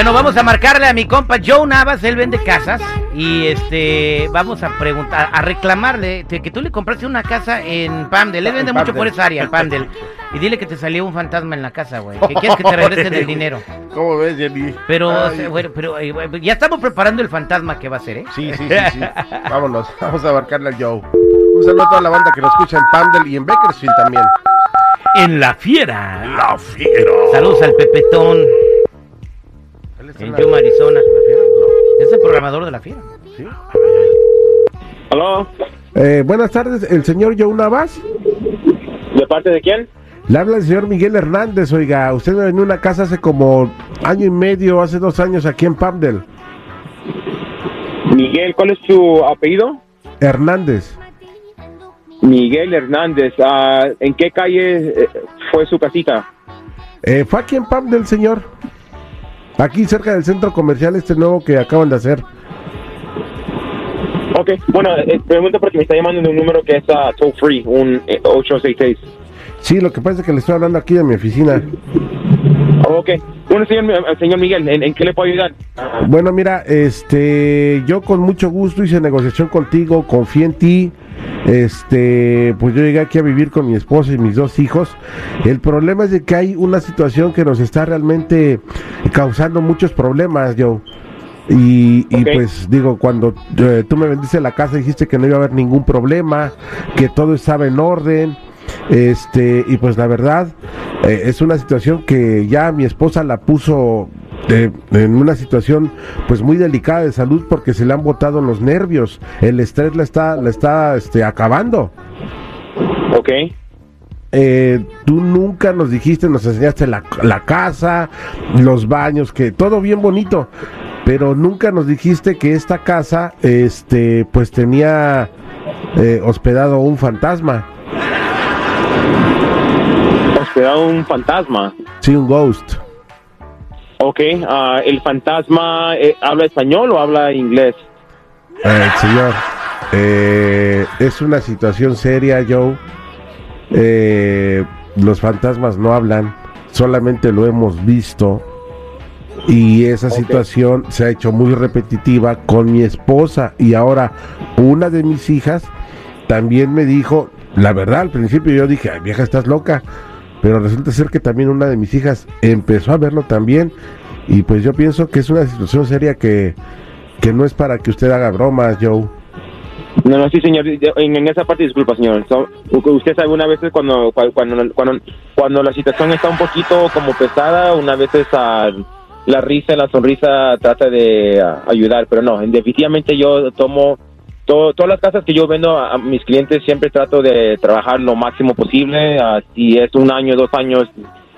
Bueno, vamos a marcarle a mi compa Joe Navas, él vende casas y este vamos a preguntar, a reclamarle de que tú le compraste una casa en Pamdel, él vende En mucho por esa área, en Pamdel. Y dile que te salió un fantasma en la casa, güey, que quieres que te regresen el dinero. ¿Cómo ves, Jenny? Pero, o Ay, sea, bueno, pero eh, ya estamos preparando el fantasma que va a ser, ¿eh? Sí, sí, sí, sí. Vámonos, vamos a abarcarle al Joe. Un saludo a toda la banda que nos escucha en Pandel y en Bakersfield también. En la fiera. La fiera. Saludos al Pepetón en Yuma, Arizona. Es el programador de la fiera. ¿Sí? ¿Aló? Eh, buenas tardes, el señor Joe Navas. ¿De parte de quién? Le habla el señor Miguel Hernández, oiga. Usted me venía a una casa hace como año y medio, hace dos años aquí en Pamdel. Miguel, ¿cuál es su apellido? Hernández. Miguel Hernández. Ah, ¿En qué calle eh, fue su casita? Eh, fue aquí en Pamdel, señor. Aquí cerca del centro comercial este nuevo que acaban de hacer. Ok, bueno, eh, pregunto porque me está llamando de un número que es ah, toll free, un eh, 866. Sí, lo que pasa es que le estoy hablando aquí de mi oficina. Ok, bueno, señor, eh, señor Miguel, ¿en, en qué le puedo ayudar? Bueno, mira, este, yo con mucho gusto hice negociación contigo, confié en ti. Este, pues yo llegué aquí a vivir con mi esposa y mis dos hijos. El problema es de que hay una situación que nos está realmente causando muchos problemas, yo. Y, y pues digo, cuando eh, tú me vendiste la casa dijiste que no iba a haber ningún problema, que todo estaba en orden. Este, y pues la verdad, eh, es una situación que ya mi esposa la puso eh, en una situación pues muy delicada de salud porque se le han botado los nervios. El estrés la está, la está este, acabando. Ok, Eh, tú nunca nos dijiste, nos enseñaste la, la casa, los baños, que todo bien bonito, pero nunca nos dijiste que esta casa, este, pues tenía eh, hospedado un fantasma, hospedado un fantasma. sí, un ghost. Ok, ah, ¿el fantasma eh, habla español o habla inglés? Eh, señor, eh, es una situación seria, Joe. Eh, los fantasmas no hablan, solamente lo hemos visto. Y esa situación se ha hecho muy repetitiva con mi esposa. Y ahora una de mis hijas también me dijo, la verdad, al principio yo dije, "Ay, vieja, estás loca. Pero resulta ser que también una de mis hijas empezó a verlo también. Y pues yo pienso que es una situación seria que, que no es para que usted haga bromas, Joe. No, no, sí, señor. En, esa parte, disculpa, señor. Usted sabe, una vez cuando, cuando, cuando, cuando la situación está un poquito como pesada, una vez ah, la risa, la sonrisa trata de ayudar, pero no, definitivamente yo tomo to- todas las casas que yo vendo a, a mis clientes, siempre trato de trabajar lo máximo posible. ah, si es un año, dos años,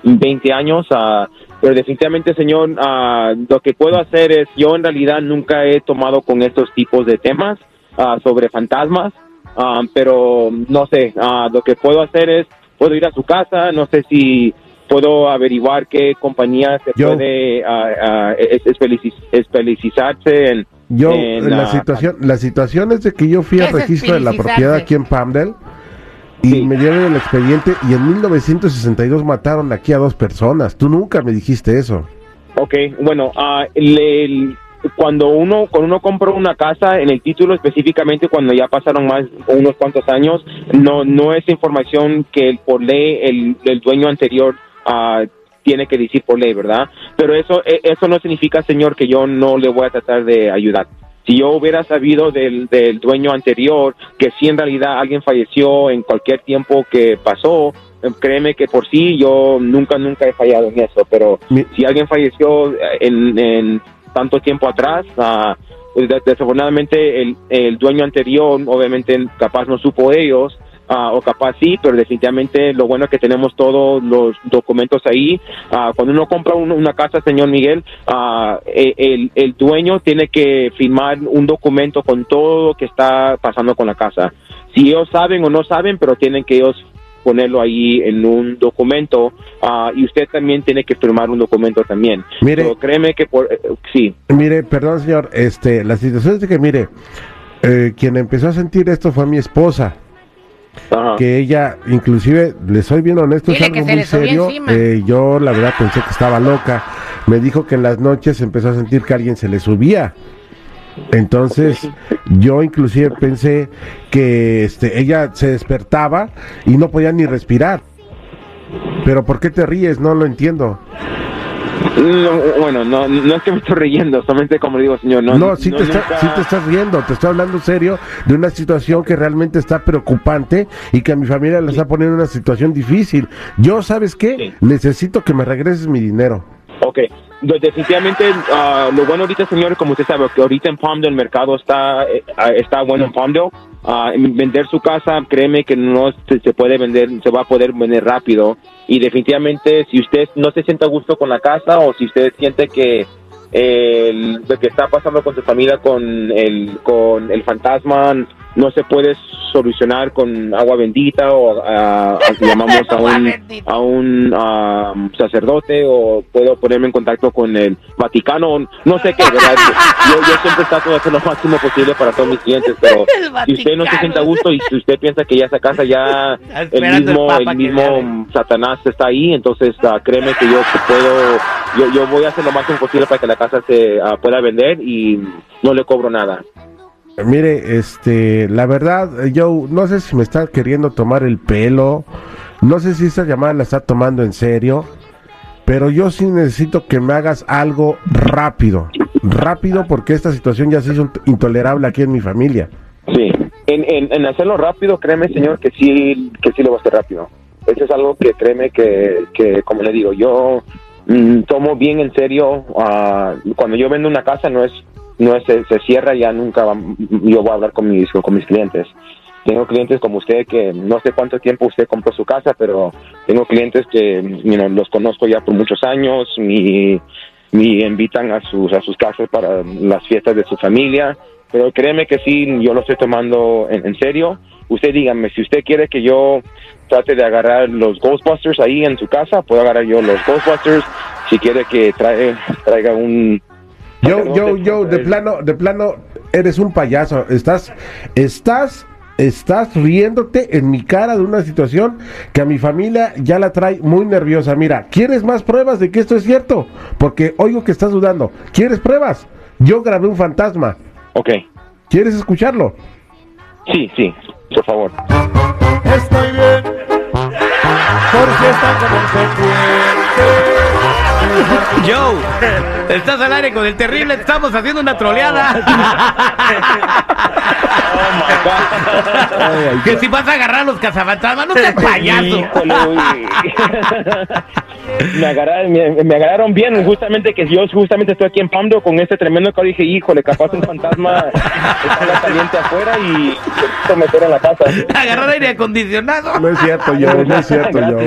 20 años, ah, pero definitivamente, señor, ah, lo que puedo hacer es, yo en realidad nunca he tomado con estos tipos de temas ah, sobre fantasmas, ah, pero no sé, ah, lo que puedo hacer es, puedo ir a su casa, no sé si puedo averiguar qué compañía se Yo- puede ah, ah, es- especializarse en... Yo, en, la ah, situación, la situación es de que yo fui ¿Qué al registro de la propiedad aquí en Pamdel y Sí. me dieron el expediente y en 1962 mataron aquí a dos personas. Tú nunca me dijiste eso. Ok, bueno, ah, le- el- cuando uno cuando uno compra una casa en el título específicamente cuando ya pasaron más unos cuantos años no no es información que el- por ley el, el dueño anterior ah, tiene que decir por ley, ¿verdad? Pero eso e- eso no significa, señor, que yo no le voy a tratar de ayudar. Si yo hubiera sabido del, del dueño anterior que si en realidad alguien falleció en cualquier tiempo que pasó, eh, créeme que por sí yo nunca, nunca he fallado en eso, pero Mi- si alguien falleció eh, en, en tanto tiempo atrás, des- desafortunadamente el, el dueño anterior, obviamente capaz no supo ellos, ah, o capaz sí, pero definitivamente lo bueno es que tenemos todos los documentos ahí. Ah, cuando uno compra un- una casa, señor Miguel, e- el, el dueño tiene que firmar un documento con todo lo que está pasando con la casa. Si ellos saben o no saben, pero tienen que ellos ponerlo ahí en un documento ah, y usted también tiene que firmar un documento también. Mire. So, créeme que por, eh, sí. Mire, perdón, señor, este, la situación es de que, mire, eh, quien empezó a sentir esto fue mi esposa, Ajá. que ella, inclusive, le soy bien honesto, Dile es algo muy serio. eh, yo, la verdad, pensé que estaba loca. Me dijo que en las noches empezó a sentir que alguien se le subía. Entonces, yo inclusive pensé que este, ella se despertaba y no podía ni respirar. Pero ¿por qué te ríes? No lo entiendo. No, bueno, no, no es que me estoy riendo, solamente como le digo, señor, no. No, sí, te está- nunca- sí te estás riendo, te estoy hablando serio de una situación que realmente está preocupante y que a mi familia le está poniendo en una situación difícil. Yo, ¿sabes qué? Sí. Necesito que me regreses mi dinero. Ok, De- definitivamente ah, lo bueno ahorita, señor, como usted sabe, que ahorita en Palmdale el mercado está eh, está bueno en Palmdale. Ah, en vender su casa, créeme que no se, puede vender, se va a poder vender rápido. Y definitivamente, si usted no se siente a gusto con la casa o si usted siente que lo que está pasando con su familia con el con el fantasma no se puede solucionar con agua bendita o llamamos a un a un sacerdote o puedo ponerme en contacto con el Vaticano no sé qué verdad yo, yo siempre trato de hacer lo máximo posible para todos mis clientes pero si usted no se siente a gusto y si usted piensa que ya esa casa ya el mismo el mismo. Satanás está ahí, entonces ah, créeme que yo puedo, yo, yo voy a hacer lo máximo posible para que la casa se ah, pueda vender y no le cobro nada. Mire, este, la verdad, yo no sé si me está queriendo tomar el pelo, no sé si esta llamada la está tomando en serio, pero yo sí necesito que me hagas algo rápido, rápido porque esta situación ya se hizo intolerable aquí en mi familia. Sí, en, en, hacerlo rápido, créeme, señor, que sí, que sí lo va a hacer rápido. Eso es algo que créeme que, que como le digo, yo mm, tomo bien en serio. ah, cuando yo vendo una casa, no es, no se, se cierra, ya nunca yo voy a hablar con mis, con mis clientes. Tengo clientes como usted que no sé cuánto tiempo usted compró su casa, pero tengo clientes que you know, los conozco ya por muchos años, me invitan a sus, a sus casas para las fiestas de su familia, pero créeme que sí, yo lo estoy tomando en, en serio. Usted dígame, si usted quiere que yo trate de agarrar los Ghostbusters ahí en su casa, puedo agarrar yo los Ghostbusters. Si quiere que trae, traiga un... Yo, yo, yo, de plano, de plano, eres un payaso. Estás, estás, estás riéndote en mi cara de una situación que a mi familia ya la trae muy nerviosa. Mira, ¿quieres más pruebas de que esto es cierto? Porque oigo que estás dudando. ¿Quieres pruebas? Yo grabé un fantasma. Ok, ¿Quieres escucharlo? sí, sí, por favor. Estoy bien, porque está como se Joe, estás al aire con el terrible, estamos haciendo una troleada. que si vas a agarrar a los cazafantasmas, no seas payaso. Me, agarraron, me, me agarraron bien, justamente que yo justamente estoy aquí en Pando con este tremendo que dije, híjole, capaz un fantasma está caliente afuera y se meter en la casa. Agarrar aire acondicionado. No es cierto, yo, no es cierto, yo.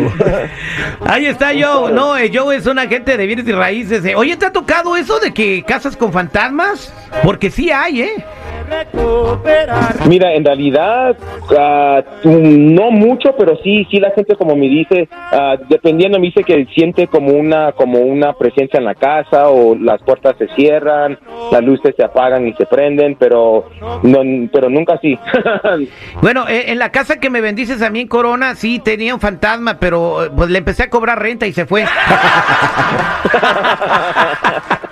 Ahí está Joe. No, eh, Joe es un agente de bienes y raíces. eh. Oye, ¿te ha tocado eso de que casas con fantasmas? Porque sí hay, ¿eh? Recuperar. Mira, en realidad, ah, no mucho, pero sí, sí la gente como me dice, ah, dependiendo me dice que siente como una, como una presencia en la casa o las puertas se cierran, las luces se apagan y se prenden, pero, no, pero nunca así. Bueno, eh, en la casa que me bendices a mí en Corona, sí tenía un fantasma, pero eh, pues le empecé a cobrar renta y se fue.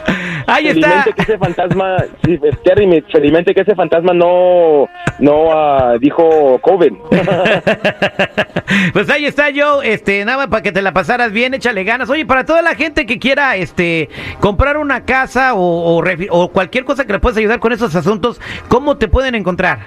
Ahí está. que ese fantasma, sí, Terry, me- felizmente que ese fantasma no, no ah, dijo COVID. pues ahí está yo, este, nada más para que te la pasaras bien, échale ganas. Oye, para toda la gente que quiera, este, comprar una casa o, o cualquier cosa que le puedas ayudar con esos asuntos, ¿cómo te pueden encontrar?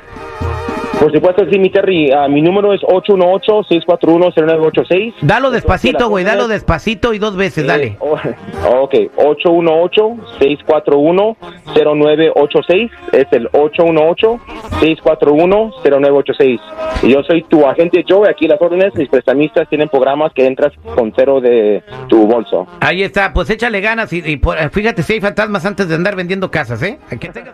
Por supuesto, sí, mi Terry. ah, mi número es 818-641-0986. Dalo despacito, güey, dalo despacito y dos veces, Eh, dale. oh, ok, 818-641-0986. Es el 818-641-0986. Y yo soy tu agente Joe. Aquí las órdenes, mis prestamistas tienen programas que entras con cero de tu bolso. Ahí está, pues échale ganas y, fíjate si hay fantasmas antes de andar vendiendo casas, ¿eh? Tengas-